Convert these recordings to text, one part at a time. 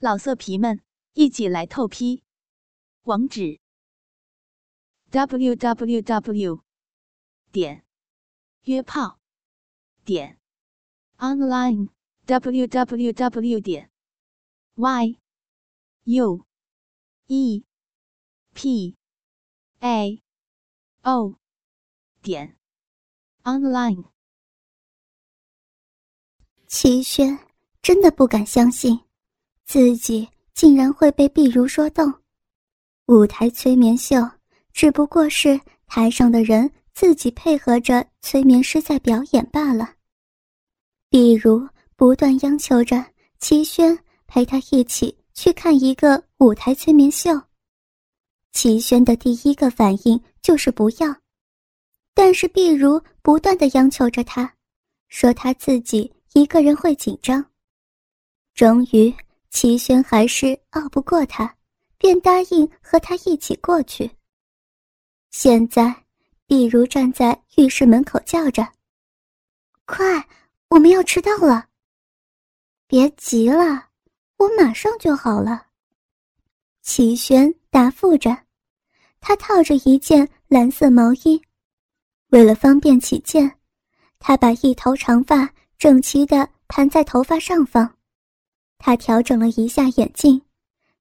老色皮们，一起来透批！网址：w w w 点约炮点 online w w w 点 y u e p a o 点 online。齐轩真的不敢相信。自己竟然会被碧如说动，舞台催眠秀只不过是台上的人自己配合着催眠师在表演罢了。碧如不断央求着齐轩陪他一起去看一个舞台催眠秀，齐轩的第一个反应就是不要，但是碧如不断的央求着他，说他自己一个人会紧张，终于。齐轩还是拗不过他，便答应和他一起过去。现在，碧如站在浴室门口叫着：“快，我们要迟到了！”别急了，我马上就好了。齐轩答复着，他套着一件蓝色毛衣，为了方便起见，他把一头长发整齐地盘在头发上方。他调整了一下眼镜，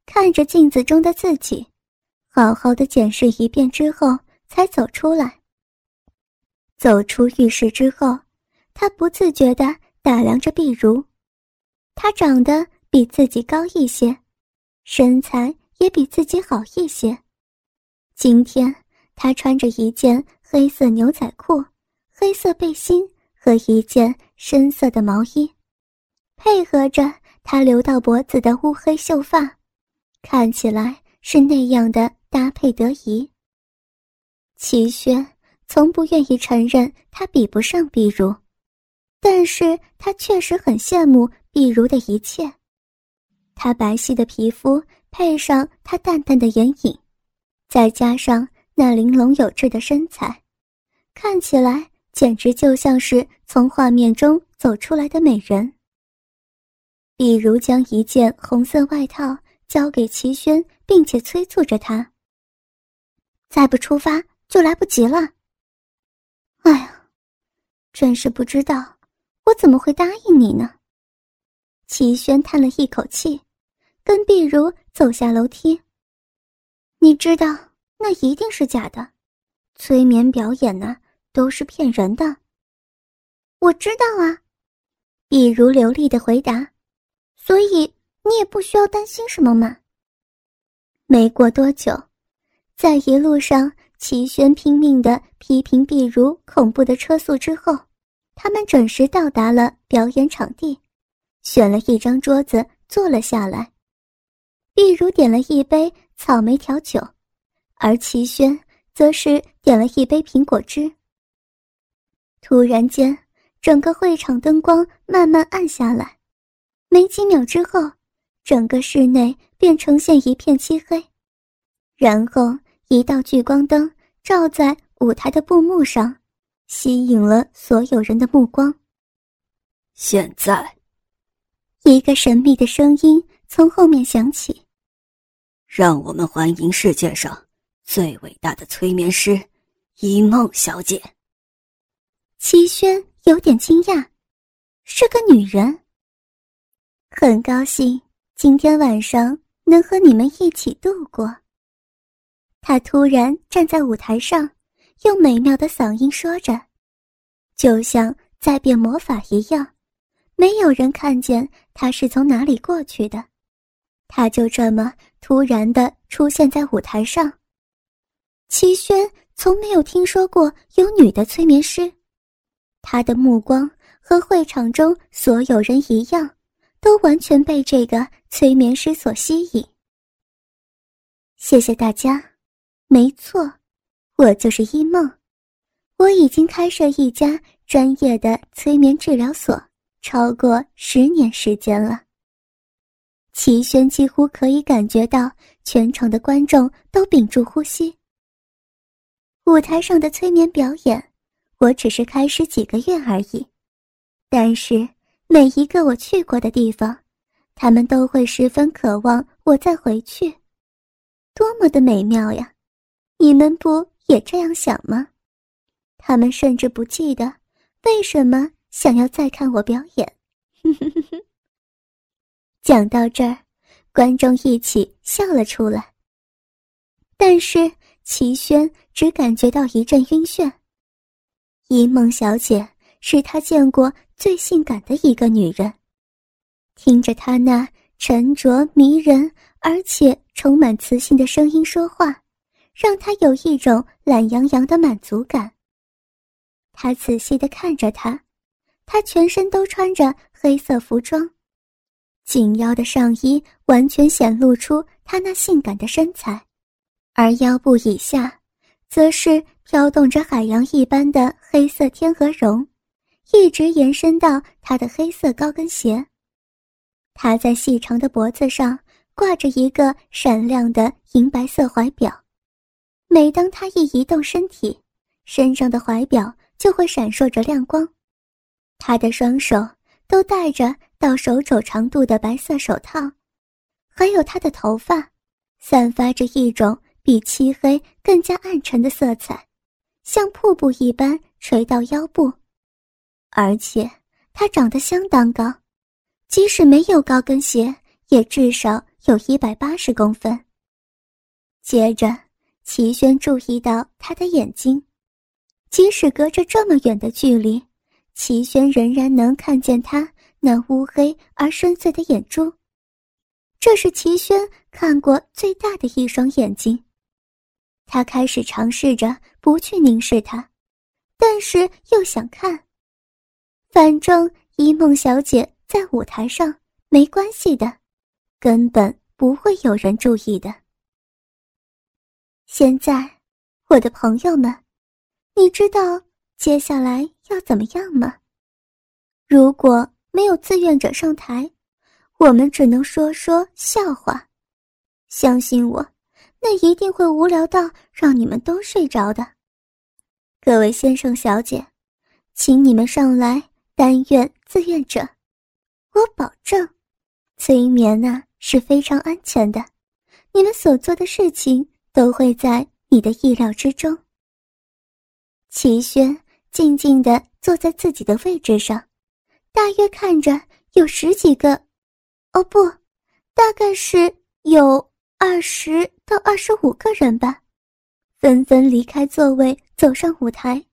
看着镜子中的自己，好好的检视一遍之后，才走出来。走出浴室之后，他不自觉地打量着碧如，她长得比自己高一些，身材也比自己好一些。今天她穿着一件黑色牛仔裤、黑色背心和一件深色的毛衣，配合着。她留到脖子的乌黑秀发，看起来是那样的搭配得宜。齐轩从不愿意承认他比不上碧如，但是他确实很羡慕碧如的一切。她白皙的皮肤配上她淡淡的眼影，再加上那玲珑有致的身材，看起来简直就像是从画面中走出来的美人。比如将一件红色外套交给齐轩，并且催促着他：“再不出发就来不及了。”哎呀，真是不知道我怎么会答应你呢？齐轩叹了一口气，跟碧如走下楼梯。你知道那一定是假的，催眠表演呢都是骗人的。我知道啊，碧如流利的回答。所以你也不需要担心什么嘛。没过多久，在一路上齐轩拼命的批评碧如恐怖的车速之后，他们准时到达了表演场地，选了一张桌子坐了下来。碧如点了一杯草莓调酒，而齐轩则是点了一杯苹果汁。突然间，整个会场灯光慢慢暗下来。没几秒之后，整个室内便呈现一片漆黑，然后一道聚光灯照在舞台的布幕上，吸引了所有人的目光。现在，一个神秘的声音从后面响起：“让我们欢迎世界上最伟大的催眠师一梦小姐。”齐轩有点惊讶，是个女人。很高兴今天晚上能和你们一起度过。他突然站在舞台上，用美妙的嗓音说着，就像在变魔法一样。没有人看见他是从哪里过去的，他就这么突然的出现在舞台上。齐轩从没有听说过有女的催眠师，他的目光和会场中所有人一样。都完全被这个催眠师所吸引。谢谢大家，没错，我就是一梦，我已经开设一家专业的催眠治疗所，超过十年时间了。齐轩几乎可以感觉到全场的观众都屏住呼吸。舞台上的催眠表演，我只是开始几个月而已，但是。每一个我去过的地方，他们都会十分渴望我再回去。多么的美妙呀！你们不也这样想吗？他们甚至不记得为什么想要再看我表演。讲到这儿，观众一起笑了出来。但是齐轩只感觉到一阵晕眩。一梦小姐是他见过最性感的一个女人，听着她那沉着迷人。而且充满磁性的声音说话，让他有一种懒洋洋的满足感。他仔细地看着她，她全身都穿着黑色服装，紧腰的上衣完全显露出她那性感的身材，而腰部以下，则是飘动着海洋一般的黑色天鹅绒，一直延伸到她的黑色高跟鞋。她在细长的脖子上。挂着一个闪亮的银白色怀表，每当他一移动身体，身上的怀表就会闪烁着亮光。他的双手都戴着到手肘长度的白色手套，还有他的头发，散发着一种比漆黑更加暗沉的色彩，像瀑布一般垂到腰部。而且他长得相当高，即使没有高跟鞋，也至少。有一百八十公分。接着，齐轩注意到他的眼睛，即使隔着这么远的距离，齐轩仍然能看见他那乌黑而深邃的眼珠。这是齐轩看过最大的一双眼睛。他开始尝试着不去凝视他，但是又想看。反正一梦小姐在舞台上，没关系的。根本不会有人注意的。现在，我的朋友们，你知道接下来要怎么样吗？如果没有志愿者上台，我们只能说说笑话。相信我，那一定会无聊到让你们都睡着的。各位先生小姐，请你们上来担愿自愿者，我保证，催眠啊！是非常安全的，你们所做的事情都会在你的意料之中。齐轩静静地坐在自己的位置上，大约看着有十几个，哦不，大概是有二十到二十五个人吧，纷纷离开座位走上舞台，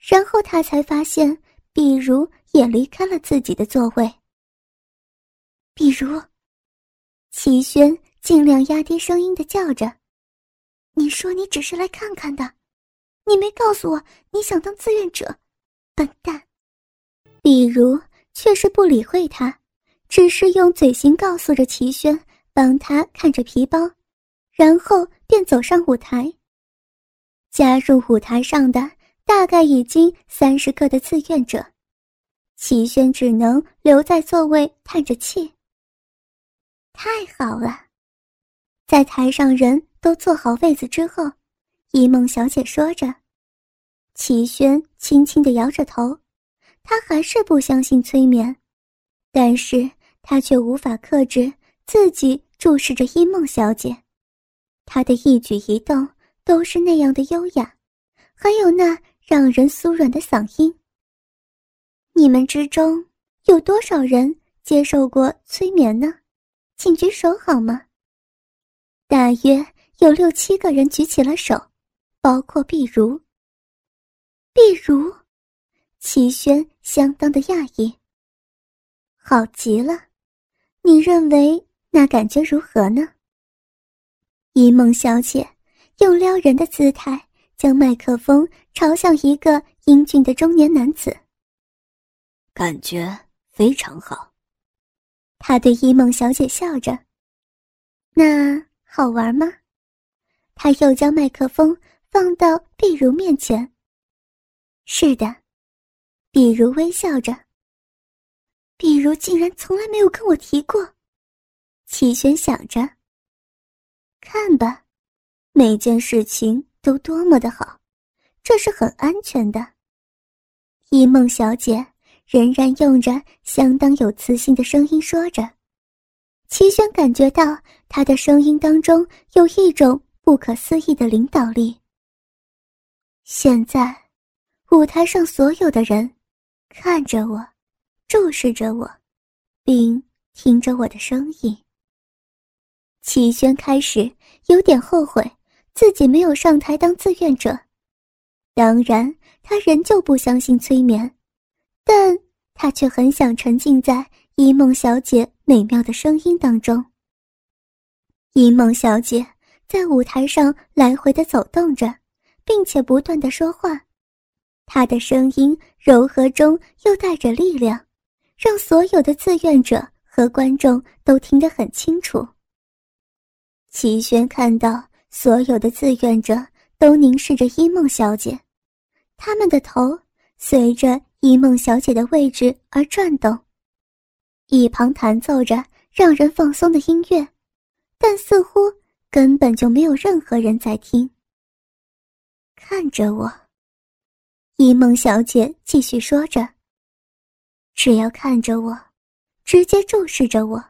然后他才发现，比如也离开了自己的座位。比如。齐轩尽量压低声音的叫着：“你说你只是来看看的，你没告诉我你想当志愿者，笨蛋！”比如却是不理会他，只是用嘴型告诉着齐轩，帮他看着皮包，然后便走上舞台。加入舞台上的大概已经三十个的志愿者，齐轩只能留在座位叹着气。太好了，在台上人都坐好位子之后，一梦小姐说着，齐轩轻轻的摇着头，他还是不相信催眠，但是他却无法克制自己注视着一梦小姐，她的一举一动都是那样的优雅，还有那让人酥软的嗓音。你们之中有多少人接受过催眠呢？请举手好吗？大约有六七个人举起了手，包括碧如。碧如，齐轩相当的讶异。好极了，你认为那感觉如何呢？一梦小姐用撩人的姿态将麦克风朝向一个英俊的中年男子。感觉非常好。他对一梦小姐笑着：“那好玩吗？”他又将麦克风放到碧如面前。“是的。”碧如微笑着。碧如竟然从来没有跟我提过。齐轩想着：“看吧，每件事情都多么的好，这是很安全的。”一梦小姐。仍然用着相当有磁性的声音说着：“齐轩感觉到他的声音当中有一种不可思议的领导力。现在，舞台上所有的人看着我，注视着我，并听着我的声音。齐轩开始有点后悔自己没有上台当志愿者，当然，他仍旧不相信催眠，但他却很想沉浸在一梦小姐美妙的声音当中。一梦小姐在舞台上来回的走动着。并且不断的说话，她的声音柔和中又带着力量，让所有的志愿者和观众都听得很清楚。齐轩看到所有的志愿者都凝视着一梦小姐，他们的头随着一梦小姐的位置而转动，一旁弹奏着让人放松的音乐，但似乎根本就没有任何人在听。看着我，一梦小姐继续说着：“只要看着我，直接注视着我，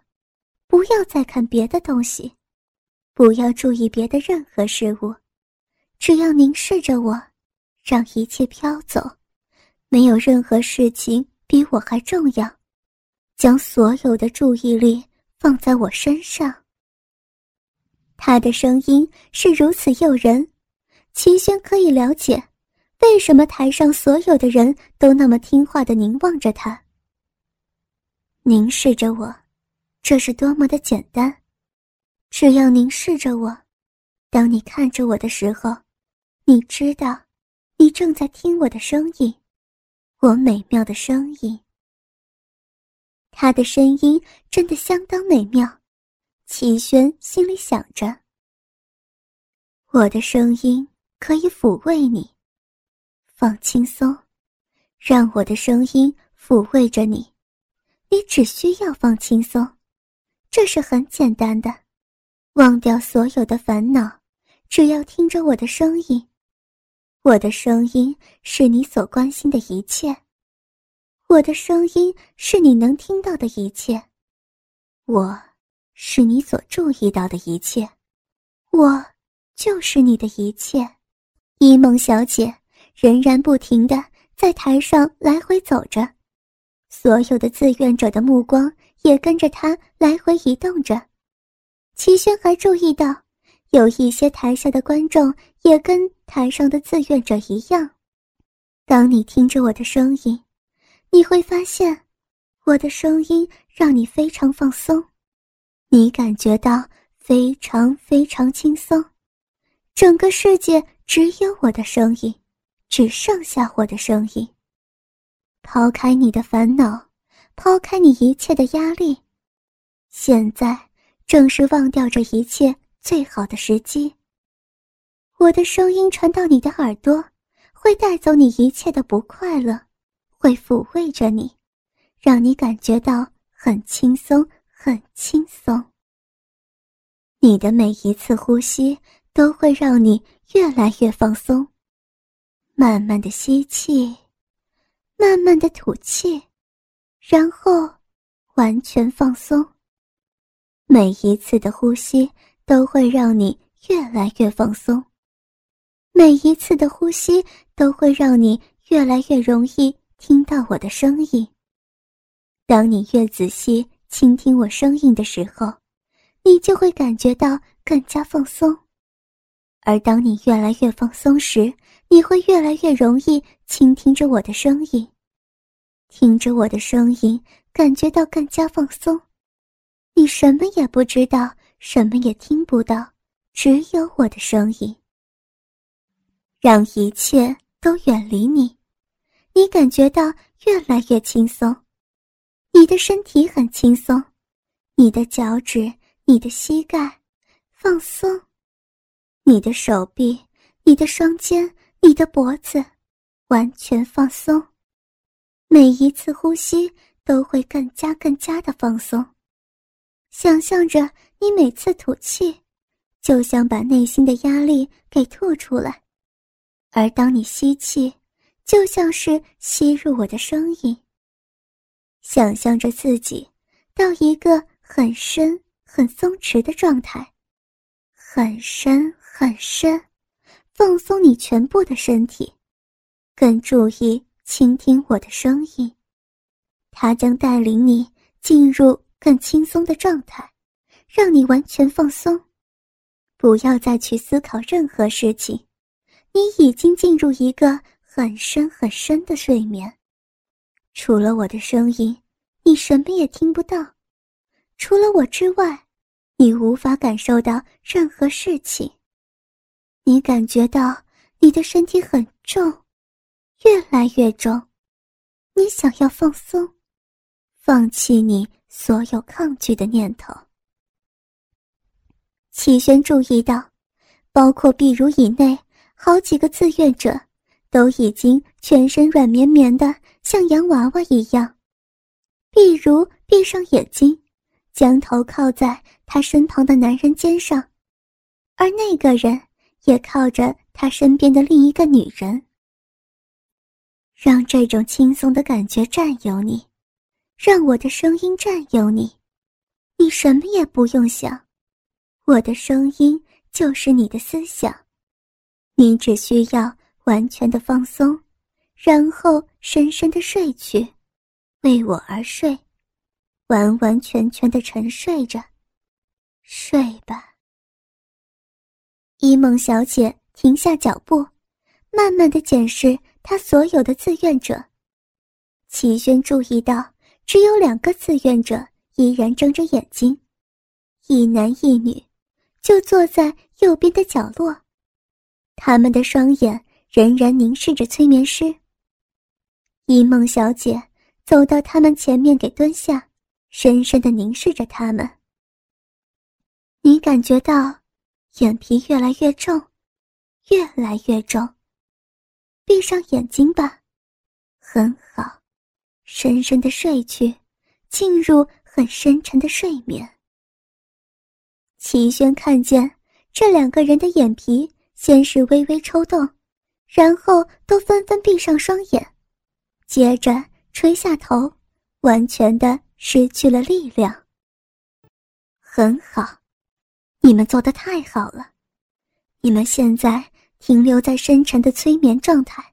不要再看别的东西，不要注意别的任何事物，只要凝视着我，让一切飘走，没有任何事情比我还重要。将所有的注意力放在我身上。”他的声音是如此诱人。齐轩可以了解，为什么台上所有的人都那么听话的凝望着他，凝视着我，这是多么的简单。只要凝视着我，当你看着我的时候，你知道，你正在听我的声音，我美妙的声音。他的声音真的相当美妙，齐轩心里想着，我的声音。可以抚慰你，放轻松，让我的声音抚慰着你。你只需要放轻松，这是很简单的，忘掉所有的烦恼，只要听着我的声音。我的声音是你所关心的一切，我的声音是你能听到的一切，我是你所注意到的一切，我就是你的一切。一梦小姐仍然不停的在台上来回走着，所有的志愿者的目光也跟着她来回移动着。齐轩还注意到，有一些台下的观众也跟台上的志愿者一样。当你听着我的声音，你会发现，我的声音让你非常放松，你感觉到非常非常轻松，整个世界。只有我的声音，只剩下我的声音。抛开你的烦恼，抛开你一切的压力，现在正是忘掉这一切最好的时机。我的声音传到你的耳朵，会带走你一切的不快乐，会抚慰着你，让你感觉到很轻松，很轻松。你的每一次呼吸都会让你。越来越放松，慢慢的吸气，慢慢的吐气，然后完全放松。每一次的呼吸都会让你越来越放松，每一次的呼吸都会让你越来越容易听到我的声音。当你越仔细倾听我声音的时候，你就会感觉到更加放松。而当你越来越放松时，你会越来越容易倾听着我的声音，听着我的声音，感觉到更加放松。你什么也不知道，什么也听不到，只有我的声音。让一切都远离你，你感觉到越来越轻松，你的身体很轻松，你的脚趾、你的膝盖放松。你的手臂、你的双肩、你的脖子，完全放松。每一次呼吸都会更加更加的放松。想象着你每次吐气，就像把内心的压力给吐出来；而当你吸气，就像是吸入我的声音。想象着自己到一个很深很松弛的状态，很深很深，放松你全部的身体，更注意倾听我的声音。它将带领你进入更轻松的状态，让你完全放松，不要再去思考任何事情。你已经进入一个很深很深的睡眠，除了我的声音，你什么也听不到；除了我之外，你无法感受到任何事情。你感觉到你的身体很重，越来越重。你想要放松，放弃你所有抗拒的念头。齐轩注意到，包括壁如以内。好几个自愿者都已经全身软绵绵的，像洋娃娃一样。碧如闭上眼睛，将头靠在他身旁的男人肩上，而那个人也靠着他身边的另一个女人。让这种轻松的感觉占有你，让我的声音占有你，你什么也不用想，我的声音就是你的思想。你只需要完全的放松，然后深深的睡去，为我而睡，完完全全的沉睡着，睡吧。伊梦小姐停下脚步，慢慢的检视她所有的志愿者。齐轩注意到，只有两个志愿者依然睁着眼睛，一男一女，就坐在右边的角落。他们的双眼仍然凝视着催眠师。一梦小姐走到他们前面，给蹲下，深深的凝视着他们。你感觉到眼皮越来越重，越来越重。闭上眼睛吧，很好，深深的睡去，进入很深沉的睡眠。齐轩看见这两个人的眼皮。先是微微抽动，然后都纷纷闭上双眼，接着垂下头，完全的失去了力量。很好，你们做的太好了，你们现在停留在深沉的催眠状态，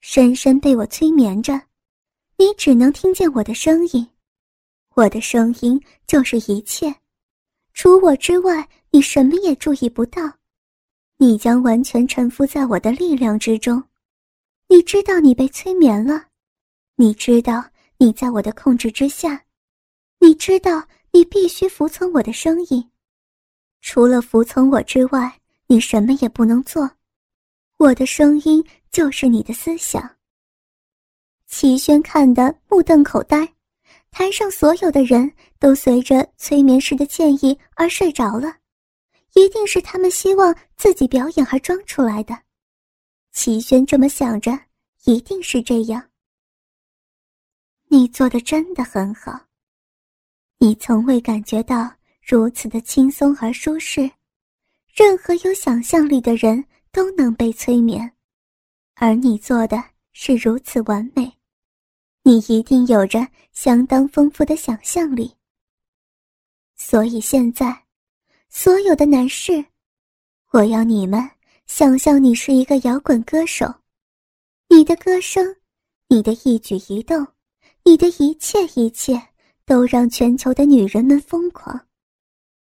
深深被我催眠着，你只能听见我的声音，我的声音就是一切，除我之外，你什么也注意不到。你将完全臣服在我的力量之中，你知道你被催眠了，你知道你在我的控制之下，你知道你必须服从我的声音，除了服从我之外，你什么也不能做。我的声音就是你的思想。齐轩看得目瞪口呆，台上所有的人都随着催眠师的建议而睡着了。一定是他们希望自己表演而装出来的，齐轩这么想着，一定是这样。你做的真的很好，你从未感觉到如此的轻松而舒适，任何有想象力的人都能被催眠，而你做的是如此完美，你一定有着相当丰富的想象力，所以现在。所有的男士，我要你们想象你是一个摇滚歌手，你的歌声，你的一举一动，你的一切一切，都让全球的女人们疯狂。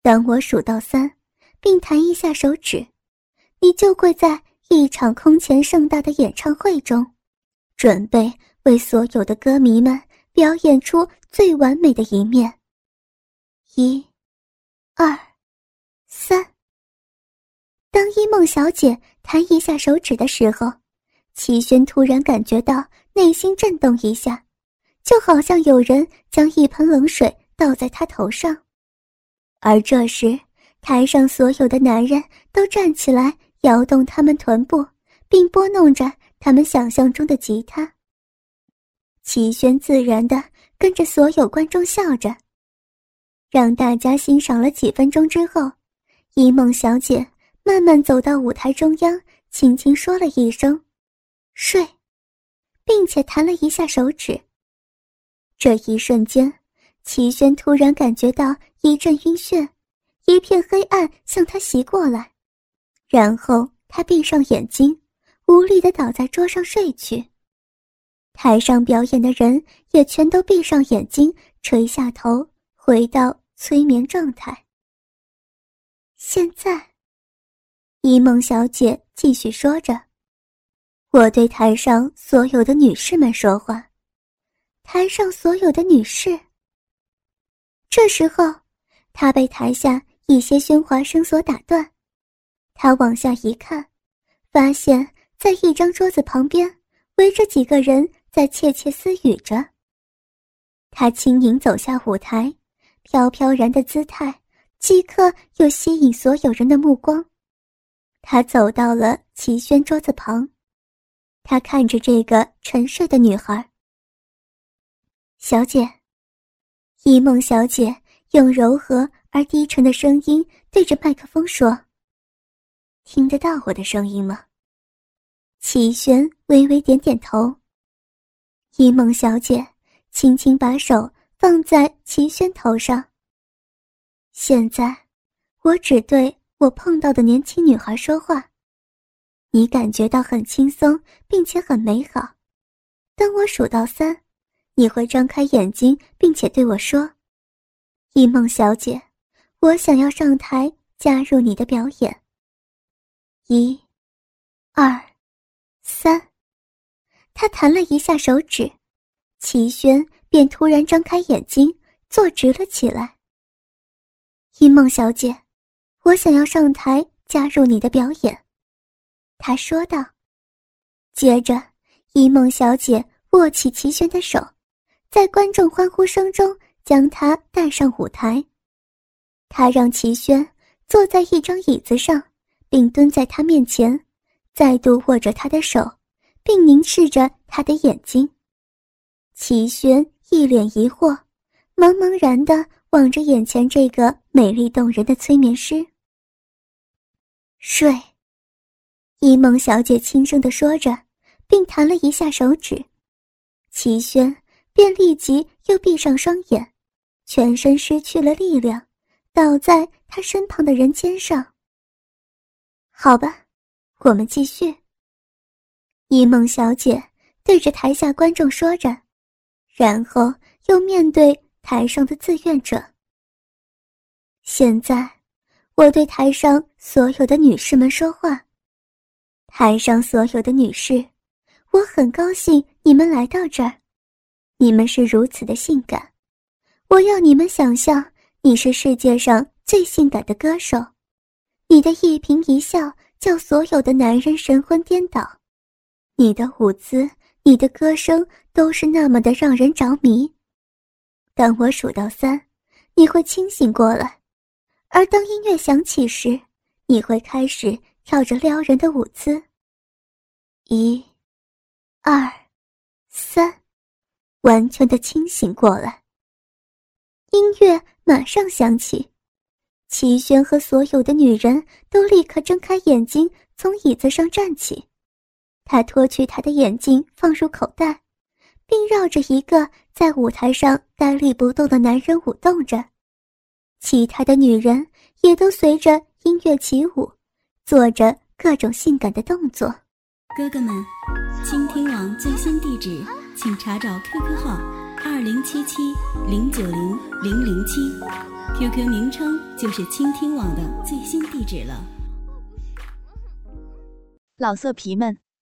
当我数到三，并弹一下手指，你就会在一场空前盛大的演唱会中，准备为所有的歌迷们表演出最完美的一面。一，二。三。当一梦小姐弹一下手指的时候，齐轩突然感觉到内心震动一下，就好像有人将一盆冷水倒在他头上。而这时，台上所有的男人都站起来，摇动他们臀部，并拨弄着他们想象中的吉他。齐轩自然的跟着所有观众笑着，让大家欣赏了几分钟之后。一梦小姐慢慢走到舞台中央，轻轻说了一声“睡”，并且弹了一下手指。这一瞬间，齐轩突然感觉到一阵晕眩，一片黑暗向他袭过来，然后他闭上眼睛，无力的倒在桌上睡去。台上表演的人也全都闭上眼睛，垂下头，回到催眠状态。现在，一梦小姐继续说着：“我对台上所有的女士们说话。”台上所有的女士。这时候，她被台下一些喧哗声所打断。她往下一看，发现在一张桌子旁边围着几个人在窃窃私语着。她轻盈走下舞台，飘飘然的姿态。即刻又吸引所有人的目光，他走到了齐轩桌子旁，他看着这个沉睡的女孩。小姐，一梦小姐用柔和而低沉的声音对着麦克风说：“听得到我的声音吗？”齐轩微微点点头。一梦小姐轻轻把手放在秦轩头上。现在，我只对我碰到的年轻女孩说话。你感觉到很轻松，并且很美好。当我数到三，你会张开眼睛，并且对我说：“一梦小姐，我想要上台加入你的表演。”一、二、三。他弹了一下手指，齐轩便突然张开眼睛，坐直了起来。一梦小姐，我想要上台加入你的表演，他说道。接着，一梦小姐握起齐轩的手，在观众欢呼声中将他带上舞台。他让齐轩坐在一张椅子上，并蹲在他面前，再度握着他的手，并凝视着他的眼睛。齐轩一脸疑惑，茫茫然的。望着眼前这个美丽动人的催眠师，睡。一梦小姐轻声的说着，并弹了一下手指，齐轩便立即又闭上双眼，全身失去了力量，倒在他身旁的人肩上。好吧，我们继续。一梦小姐对着台下观众说着，然后又面对。台上的自愿者。现在，我对台上所有的女士们说话。台上所有的女士，我很高兴你们来到这儿，你们是如此的性感。我要你们想象你是世界上最性感的歌手，你的一颦一笑叫所有的男人神魂颠倒，你的舞姿、你的歌声都是那么的让人着迷。当我数到三，你会清醒过来；而当音乐响起时，你会开始跳着撩人的舞姿。一、二、三，完全的清醒过来。音乐马上响起，齐轩和所有的女人都立刻睁开眼睛，从椅子上站起。他脱去他的眼镜，放入口袋。并绕着一个在舞台上呆立不动的男人舞动着，其他的女人也都随着音乐起舞，做着各种性感的动作。哥哥们，倾听网最新地址，请查找 QQ 号二零七七零九零零零七，QQ 名称就是倾听网的最新地址了。老色皮们，